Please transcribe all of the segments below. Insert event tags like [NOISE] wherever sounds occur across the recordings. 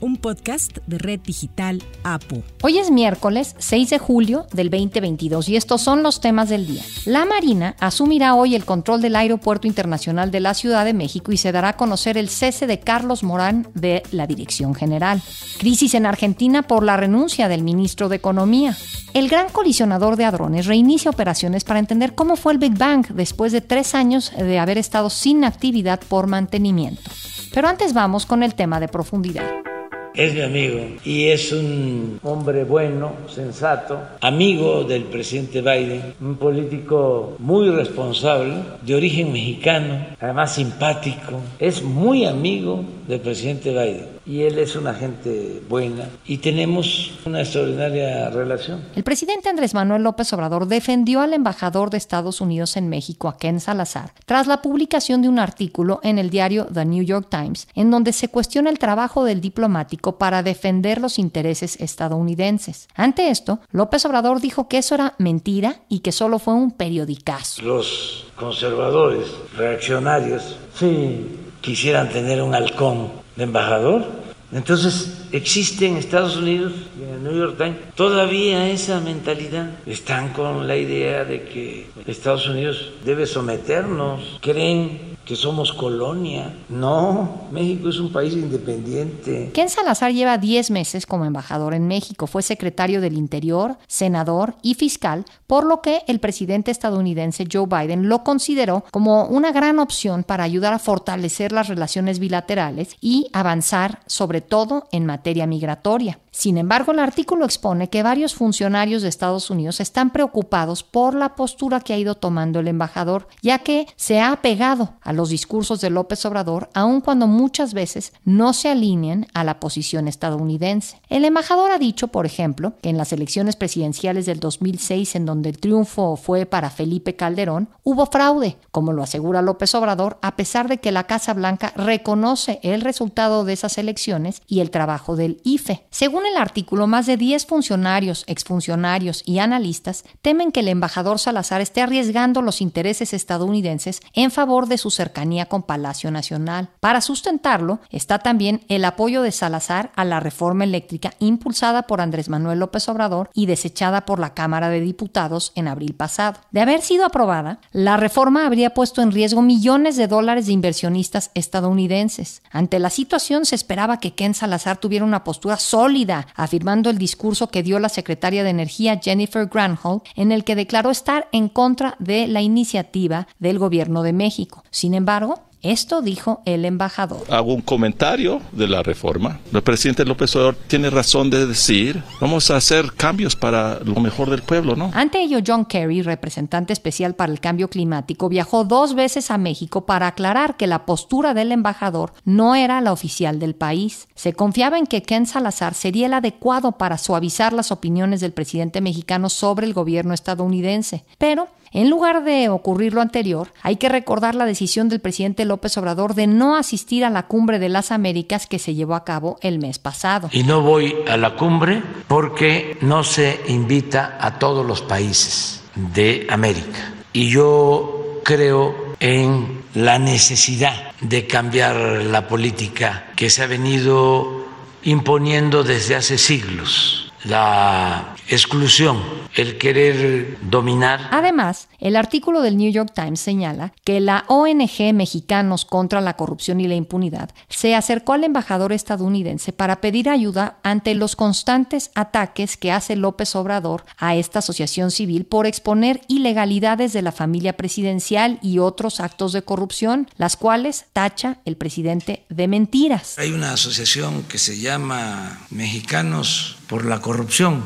un podcast de Red Digital APU. Hoy es miércoles 6 de julio del 2022 y estos son los temas del día. La Marina asumirá hoy el control del Aeropuerto Internacional de la Ciudad de México y se dará a conocer el cese de Carlos Morán de la Dirección General. Crisis en Argentina por la renuncia del ministro de Economía. El gran colisionador de hadrones reinicia operaciones para entender cómo fue el Big Bang después de tres años de haber estado sin actividad por mantenimiento. Pero antes vamos con el tema de profundidad. Es mi amigo y es un hombre bueno, sensato, amigo del presidente Biden, un político muy responsable, de origen mexicano, además simpático, es muy amigo del presidente Biden y él es una gente buena y tenemos una extraordinaria relación. El presidente Andrés Manuel López Obrador defendió al embajador de Estados Unidos en México, a Ken Salazar, tras la publicación de un artículo en el diario The New York Times, en donde se cuestiona el trabajo del diplomático para defender los intereses estadounidenses. Ante esto, López Obrador dijo que eso era mentira y que solo fue un periodicazo. Los conservadores, reaccionarios, sí quisieran tener un halcón de embajador, entonces existe en Estados Unidos y en el New York Times todavía esa mentalidad. Están con la idea de que Estados Unidos debe someternos, creen que somos colonia. No, México es un país independiente. Ken Salazar lleva 10 meses como embajador en México. Fue secretario del Interior, senador y fiscal, por lo que el presidente estadounidense Joe Biden lo consideró como una gran opción para ayudar a fortalecer las relaciones bilaterales y avanzar sobre todo en materia migratoria. Sin embargo, el artículo expone que varios funcionarios de Estados Unidos están preocupados por la postura que ha ido tomando el embajador, ya que se ha apegado a los discursos de López Obrador, aun cuando muchas veces no se alinean a la posición estadounidense. El embajador ha dicho, por ejemplo, que en las elecciones presidenciales del 2006, en donde el triunfo fue para Felipe Calderón, hubo fraude, como lo asegura López Obrador, a pesar de que la Casa Blanca reconoce el resultado de esas elecciones y el trabajo del IFE. Según el artículo, más de 10 funcionarios, exfuncionarios y analistas temen que el embajador Salazar esté arriesgando los intereses estadounidenses en favor de su cercanía con Palacio Nacional. Para sustentarlo está también el apoyo de Salazar a la reforma eléctrica impulsada por Andrés Manuel López Obrador y desechada por la Cámara de Diputados en abril pasado. De haber sido aprobada, la reforma habría puesto en riesgo millones de dólares de inversionistas estadounidenses. Ante la situación se esperaba que Ken Salazar tuviera una postura sólida afirmando el discurso que dio la secretaria de Energía Jennifer Granholm, en el que declaró estar en contra de la iniciativa del gobierno de México. Sin embargo, esto dijo el embajador. Hago un comentario de la reforma. El presidente López Obrador tiene razón de decir, vamos a hacer cambios para lo mejor del pueblo, ¿no? Ante ello, John Kerry, representante especial para el cambio climático, viajó dos veces a México para aclarar que la postura del embajador no era la oficial del país. Se confiaba en que Ken Salazar sería el adecuado para suavizar las opiniones del presidente mexicano sobre el gobierno estadounidense, pero en lugar de ocurrir lo anterior, hay que recordar la decisión del presidente López Obrador de no asistir a la cumbre de las Américas que se llevó a cabo el mes pasado. Y no voy a la cumbre porque no se invita a todos los países de América. Y yo creo en la necesidad de cambiar la política que se ha venido imponiendo desde hace siglos la exclusión, el querer dominar. Además, el artículo del New York Times señala que la ONG Mexicanos contra la Corrupción y la Impunidad se acercó al embajador estadounidense para pedir ayuda ante los constantes ataques que hace López Obrador a esta asociación civil por exponer ilegalidades de la familia presidencial y otros actos de corrupción, las cuales tacha el presidente de mentiras. Hay una asociación que se llama Mexicanos por la corrupción.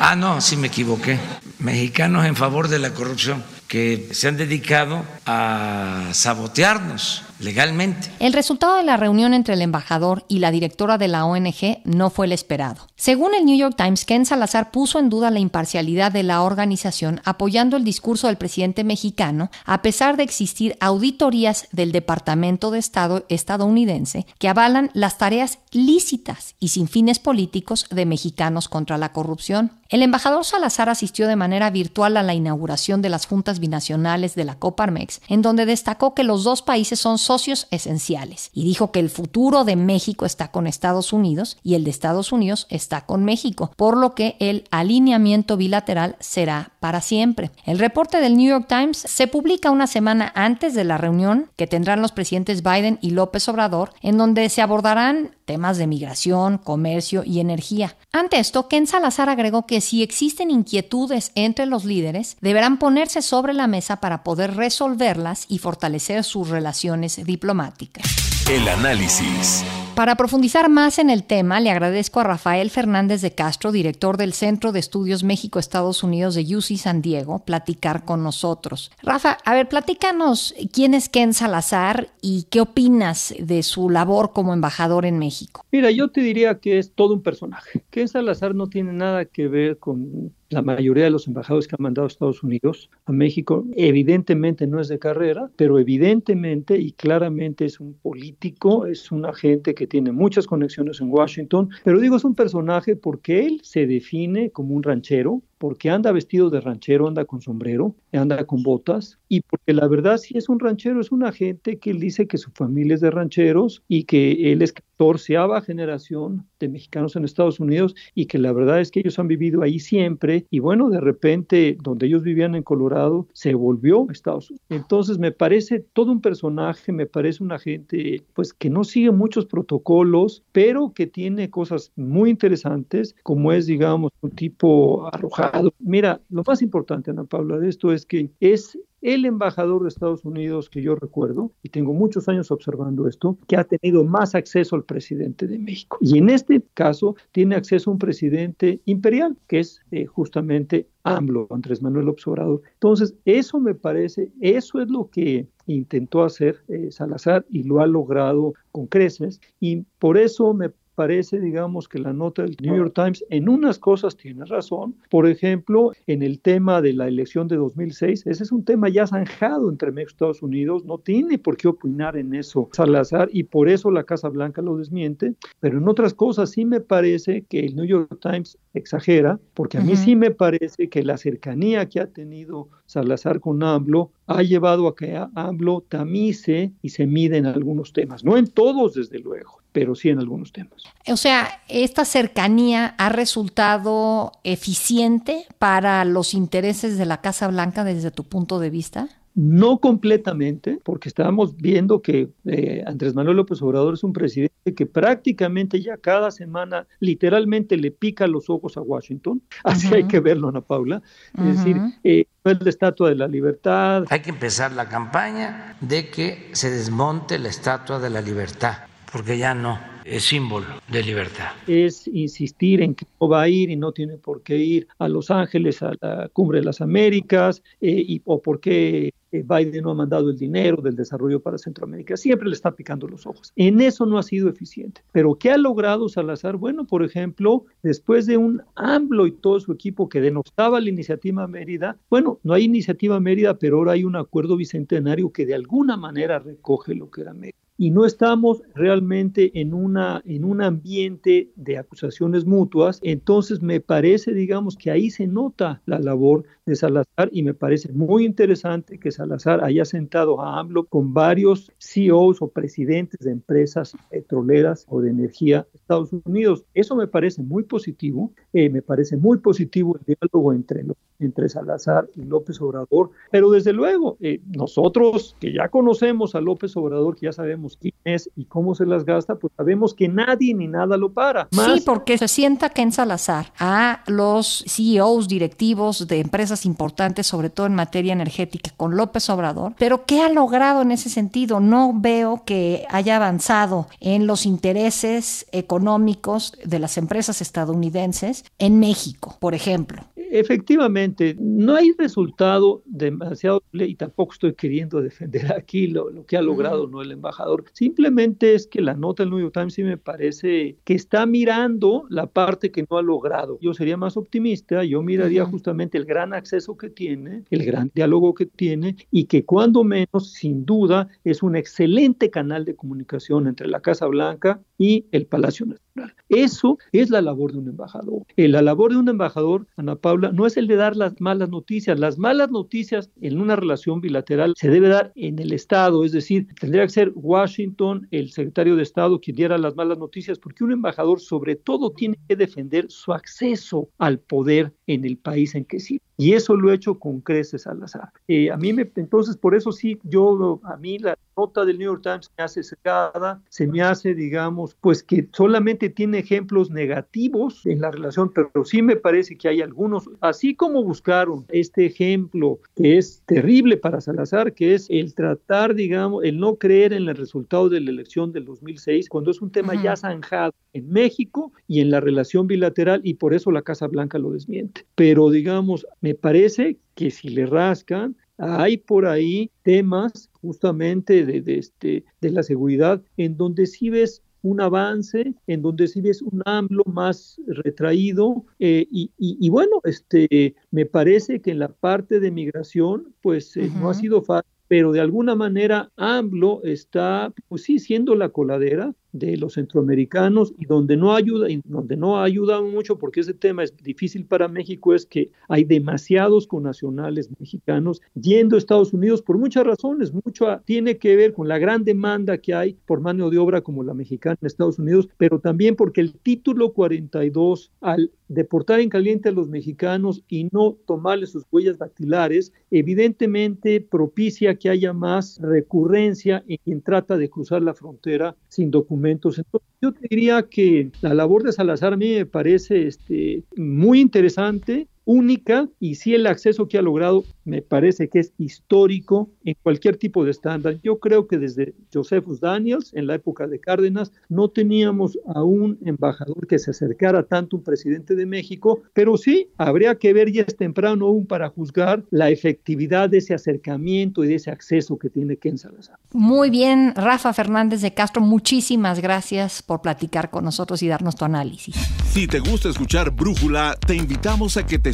Ah, no, sí me equivoqué. Mexicanos en favor de la corrupción, que se han dedicado a sabotearnos legalmente. El resultado de la reunión entre el embajador y la directora de la ONG no fue el esperado. Según el New York Times, Ken Salazar puso en duda la imparcialidad de la organización apoyando el discurso del presidente mexicano, a pesar de existir auditorías del Departamento de Estado estadounidense que avalan las tareas lícitas y sin fines políticos de mexicanos contra la corrupción. El embajador Salazar asistió de manera virtual a la inauguración de las juntas binacionales de la Coparmex, en donde destacó que los dos países son socios esenciales y dijo que el futuro de México está con Estados Unidos y el de Estados Unidos está con México, por lo que el alineamiento bilateral será para siempre. El reporte del New York Times se publica una semana antes de la reunión que tendrán los presidentes Biden y López Obrador, en donde se abordarán temas de migración, comercio y energía. Ante esto, Ken Salazar agregó que si existen inquietudes entre los líderes, deberán ponerse sobre la mesa para poder resolverlas y fortalecer sus relaciones diplomáticas. El análisis. Para profundizar más en el tema, le agradezco a Rafael Fernández de Castro, director del Centro de Estudios México-Estados Unidos de UC San Diego, platicar con nosotros. Rafa, a ver, platícanos quién es Ken Salazar y qué opinas de su labor como embajador en México. Mira, yo te diría que es todo un personaje. Ken Salazar no tiene nada que ver con la mayoría de los embajadores que han mandado Estados Unidos a México, evidentemente no es de carrera, pero evidentemente y claramente es un político, es un agente que tiene muchas conexiones en Washington, pero digo es un personaje porque él se define como un ranchero, porque anda vestido de ranchero, anda con sombrero, anda con botas, y porque la verdad si es un ranchero, es una gente que él dice que su familia es de rancheros y que él es catorceava generación de mexicanos en Estados Unidos y que la verdad es que ellos han vivido ahí siempre y bueno, de repente donde ellos vivían en Colorado se volvió Estados Unidos. Entonces me parece todo un personaje, me parece una gente pues que no sigue muchos protocolos, pero que tiene cosas muy interesantes, como es digamos un tipo arrojado Mira, lo más importante, Ana Paula, de esto es que es el embajador de Estados Unidos que yo recuerdo, y tengo muchos años observando esto, que ha tenido más acceso al presidente de México. Y en este caso tiene acceso a un presidente imperial, que es eh, justamente AMLO, Andrés Manuel Obrador. Entonces, eso me parece, eso es lo que intentó hacer eh, Salazar y lo ha logrado con creces. Y por eso me parece, digamos, que la nota del New York Times en unas cosas tiene razón. Por ejemplo, en el tema de la elección de 2006, ese es un tema ya zanjado entre México y Estados Unidos, no tiene por qué opinar en eso Salazar y por eso la Casa Blanca lo desmiente, pero en otras cosas sí me parece que el New York Times exagera, porque a mí sí me parece que la cercanía que ha tenido Salazar con AMLO ha llevado a que AMLO tamice y se mide en algunos temas, no en todos desde luego, pero sí en algunos temas. O sea, ¿esta cercanía ha resultado eficiente para los intereses de la Casa Blanca desde tu punto de vista? No completamente, porque estábamos viendo que eh, Andrés Manuel López Obrador es un presidente que prácticamente ya cada semana literalmente le pica los ojos a Washington. [LAUGHS] Así hay que verlo, Ana Paula. Es decir, eh, no es la Estatua de la Libertad. Hay que empezar la campaña de que se desmonte la Estatua de la Libertad, porque ya no es símbolo de libertad. Es insistir en que no va a ir y no tiene por qué ir a Los Ángeles, a la Cumbre de las Américas, eh, y, o por qué eh, Biden no ha mandado el dinero del desarrollo para Centroamérica. Siempre le está picando los ojos. En eso no ha sido eficiente. Pero ¿qué ha logrado Salazar? Bueno, por ejemplo, después de un AMLO y todo su equipo que denostaba la iniciativa Mérida, bueno, no hay iniciativa Mérida, pero ahora hay un acuerdo bicentenario que de alguna manera recoge lo que era Mérida y no estamos realmente en, una, en un ambiente de acusaciones mutuas, entonces me parece, digamos, que ahí se nota la labor de Salazar y me parece muy interesante que Salazar haya sentado a AMLO con varios CEOs o presidentes de empresas petroleras o de energía de Estados Unidos. Eso me parece muy positivo, eh, me parece muy positivo el diálogo entre, entre Salazar y López Obrador, pero desde luego, eh, nosotros que ya conocemos a López Obrador, que ya sabemos quién es y cómo se las gasta, pues sabemos que nadie ni nada lo para. sí, porque se sienta Ken Salazar a los CEOs directivos de empresas importantes, sobre todo en materia energética, con López Obrador. Pero ¿qué ha logrado en ese sentido? No veo que haya avanzado en los intereses económicos de las empresas estadounidenses en México, por ejemplo efectivamente, no hay resultado demasiado, y tampoco estoy queriendo defender aquí lo, lo que ha logrado ¿no? el embajador, simplemente es que la nota del New York Times sí me parece que está mirando la parte que no ha logrado. Yo sería más optimista, yo miraría justamente el gran acceso que tiene, el gran diálogo que tiene y que cuando menos, sin duda, es un excelente canal de comunicación entre la Casa Blanca y el Palacio Nacional. Eso es la labor de un embajador. Eh, la labor de un embajador, Ana Paula, no es el de dar las malas noticias. Las malas noticias en una relación bilateral se debe dar en el Estado, es decir, tendría que ser Washington, el secretario de Estado, quien diera las malas noticias, porque un embajador sobre todo tiene que defender su acceso al poder en el país en que sí. Y eso lo he hecho con creces Salazar. Eh, a mí me, entonces por eso sí, yo, a mí la nota del New York Times me hace cerrada, se me hace, digamos, pues que solamente tiene ejemplos negativos en la relación, pero sí me parece que hay algunos, así como buscaron este ejemplo que es terrible para Salazar, que es el tratar, digamos, el no creer en el resultado de la elección del 2006, cuando es un tema ya zanjado en México y en la relación bilateral, y por eso la Casa Blanca lo desmiente. Pero, digamos, me parece que si le rascan, hay por ahí temas justamente de, este, de la seguridad en donde sí ves un avance, en donde sí ves un AMLO más retraído eh, y, bueno, este, me parece que en la parte de migración pues eh, no ha sido fácil pero de alguna manera AMLO está, pues sí, siendo la coladera, de los centroamericanos y donde no ayuda y donde no ha ayudado mucho porque ese tema es difícil para México es que hay demasiados connacionales mexicanos yendo a Estados Unidos por muchas razones, mucho tiene que ver con la gran demanda que hay por mano de obra como la mexicana en Estados Unidos, pero también porque el título 42 al deportar en caliente a los mexicanos y no tomarles sus huellas dactilares, evidentemente propicia que haya más recurrencia en quien trata de cruzar la frontera sin documentos entonces, yo te diría que la labor de Salazar me parece este, muy interesante única y si el acceso que ha logrado me parece que es histórico en cualquier tipo de estándar. Yo creo que desde Josephus Daniels, en la época de Cárdenas, no teníamos a un embajador que se acercara tanto a un presidente de México, pero sí habría que ver, ya es temprano aún para juzgar la efectividad de ese acercamiento y de ese acceso que tiene Ken Salazar. Muy bien, Rafa Fernández de Castro, muchísimas gracias por platicar con nosotros y darnos tu análisis. Si te gusta escuchar Brújula, te invitamos a que te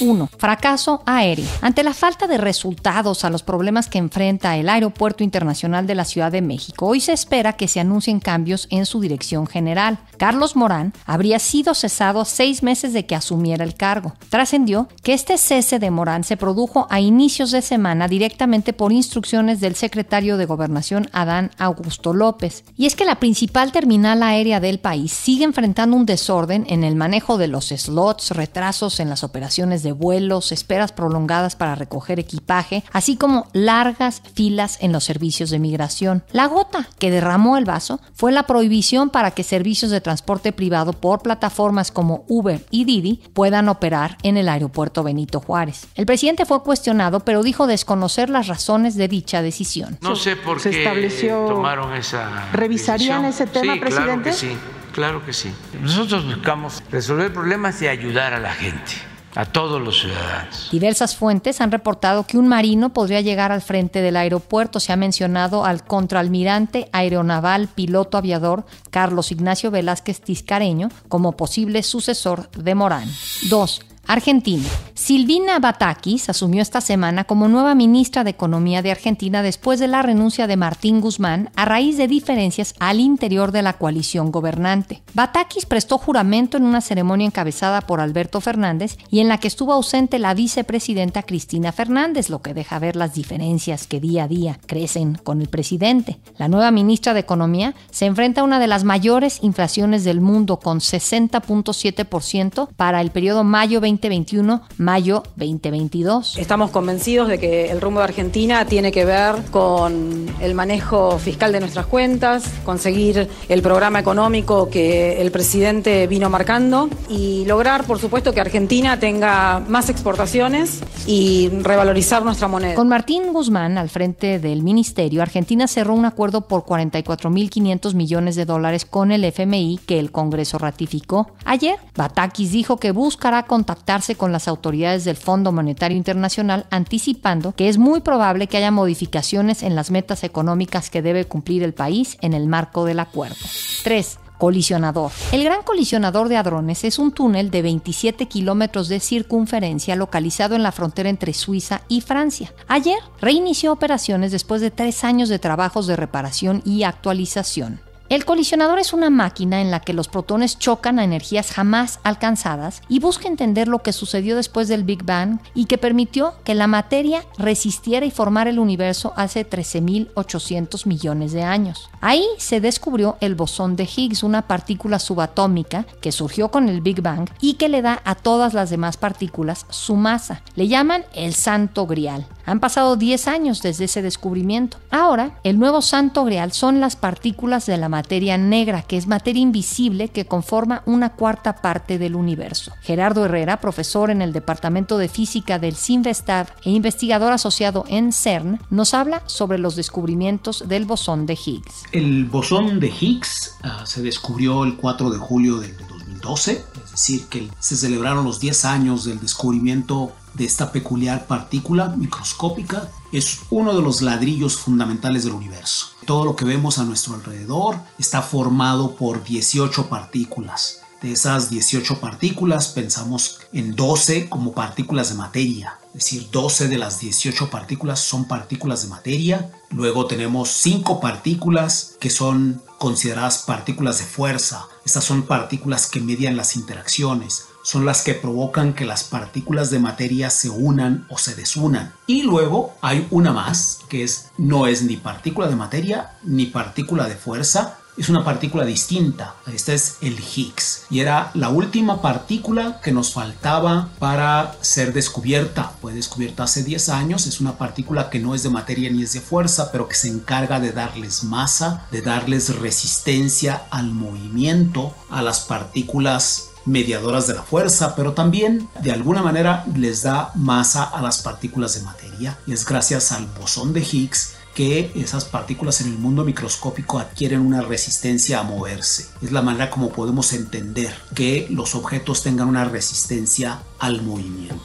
1. Fracaso aéreo. Ante la falta de resultados a los problemas que enfrenta el Aeropuerto Internacional de la Ciudad de México, hoy se espera que se anuncien cambios en su dirección general. Carlos Morán habría sido cesado seis meses de que asumiera el cargo. Trascendió que este cese de Morán se produjo a inicios de semana directamente por instrucciones del secretario de Gobernación Adán Augusto López. Y es que la principal terminal aérea del país sigue enfrentando un desorden en el manejo de los slots, retrasos en las operaciones de vuelos, esperas prolongadas para recoger equipaje, así como largas filas en los servicios de migración. La gota que derramó el vaso fue la prohibición para que servicios de transporte privado por plataformas como Uber y Didi puedan operar en el aeropuerto Benito Juárez. El presidente fue cuestionado, pero dijo desconocer las razones de dicha decisión. No sé por qué estableció... tomaron esa. ¿Revisarían ese tema, presidente? Claro que sí, claro que sí. Nosotros buscamos resolver problemas y ayudar a la gente a todos los ciudadanos. Diversas fuentes han reportado que un marino podría llegar al frente del aeropuerto. Se ha mencionado al contraalmirante aeronaval piloto aviador Carlos Ignacio Velázquez Tiscareño como posible sucesor de Morán. 2. Argentina. Silvina Batakis asumió esta semana como nueva ministra de Economía de Argentina después de la renuncia de Martín Guzmán a raíz de diferencias al interior de la coalición gobernante. Batakis prestó juramento en una ceremonia encabezada por Alberto Fernández y en la que estuvo ausente la vicepresidenta Cristina Fernández, lo que deja ver las diferencias que día a día crecen con el presidente. La nueva ministra de Economía se enfrenta a una de las mayores inflaciones del mundo con 60.7% para el periodo mayo 20 2021, mayo 2022. Estamos convencidos de que el rumbo de Argentina tiene que ver con el manejo fiscal de nuestras cuentas, conseguir el programa económico que el presidente vino marcando y lograr, por supuesto, que Argentina tenga más exportaciones y revalorizar nuestra moneda. Con Martín Guzmán al frente del ministerio, Argentina cerró un acuerdo por 44.500 millones de dólares con el FMI que el Congreso ratificó. Ayer, Batakis dijo que buscará con las autoridades del Fondo Monetario Internacional anticipando que es muy probable que haya modificaciones en las metas económicas que debe cumplir el país en el marco del acuerdo. 3. Colisionador. El Gran Colisionador de Hadrones es un túnel de 27 kilómetros de circunferencia localizado en la frontera entre Suiza y Francia. Ayer reinició operaciones después de tres años de trabajos de reparación y actualización. El colisionador es una máquina en la que los protones chocan a energías jamás alcanzadas y busca entender lo que sucedió después del Big Bang y que permitió que la materia resistiera y formara el universo hace 13.800 millones de años. Ahí se descubrió el bosón de Higgs, una partícula subatómica que surgió con el Big Bang y que le da a todas las demás partículas su masa. Le llaman el santo grial. Han pasado 10 años desde ese descubrimiento. Ahora, el nuevo santo grial son las partículas de la materia negra, que es materia invisible que conforma una cuarta parte del universo. Gerardo Herrera, profesor en el Departamento de Física del CINVESTAD e investigador asociado en CERN, nos habla sobre los descubrimientos del bosón de Higgs. El bosón de Higgs uh, se descubrió el 4 de julio del 2012, es decir, que se celebraron los 10 años del descubrimiento de esta peculiar partícula microscópica es uno de los ladrillos fundamentales del universo. Todo lo que vemos a nuestro alrededor está formado por 18 partículas. De esas 18 partículas pensamos en 12 como partículas de materia. Es decir, 12 de las 18 partículas son partículas de materia. Luego tenemos 5 partículas que son consideradas partículas de fuerza. Estas son partículas que median las interacciones son las que provocan que las partículas de materia se unan o se desunan. Y luego hay una más, que es no es ni partícula de materia ni partícula de fuerza, es una partícula distinta. Esta es el Higgs. Y era la última partícula que nos faltaba para ser descubierta. Fue descubierta hace 10 años. Es una partícula que no es de materia ni es de fuerza, pero que se encarga de darles masa, de darles resistencia al movimiento a las partículas mediadoras de la fuerza, pero también de alguna manera les da masa a las partículas de materia. Y es gracias al bosón de Higgs que esas partículas en el mundo microscópico adquieren una resistencia a moverse. Es la manera como podemos entender que los objetos tengan una resistencia al movimiento.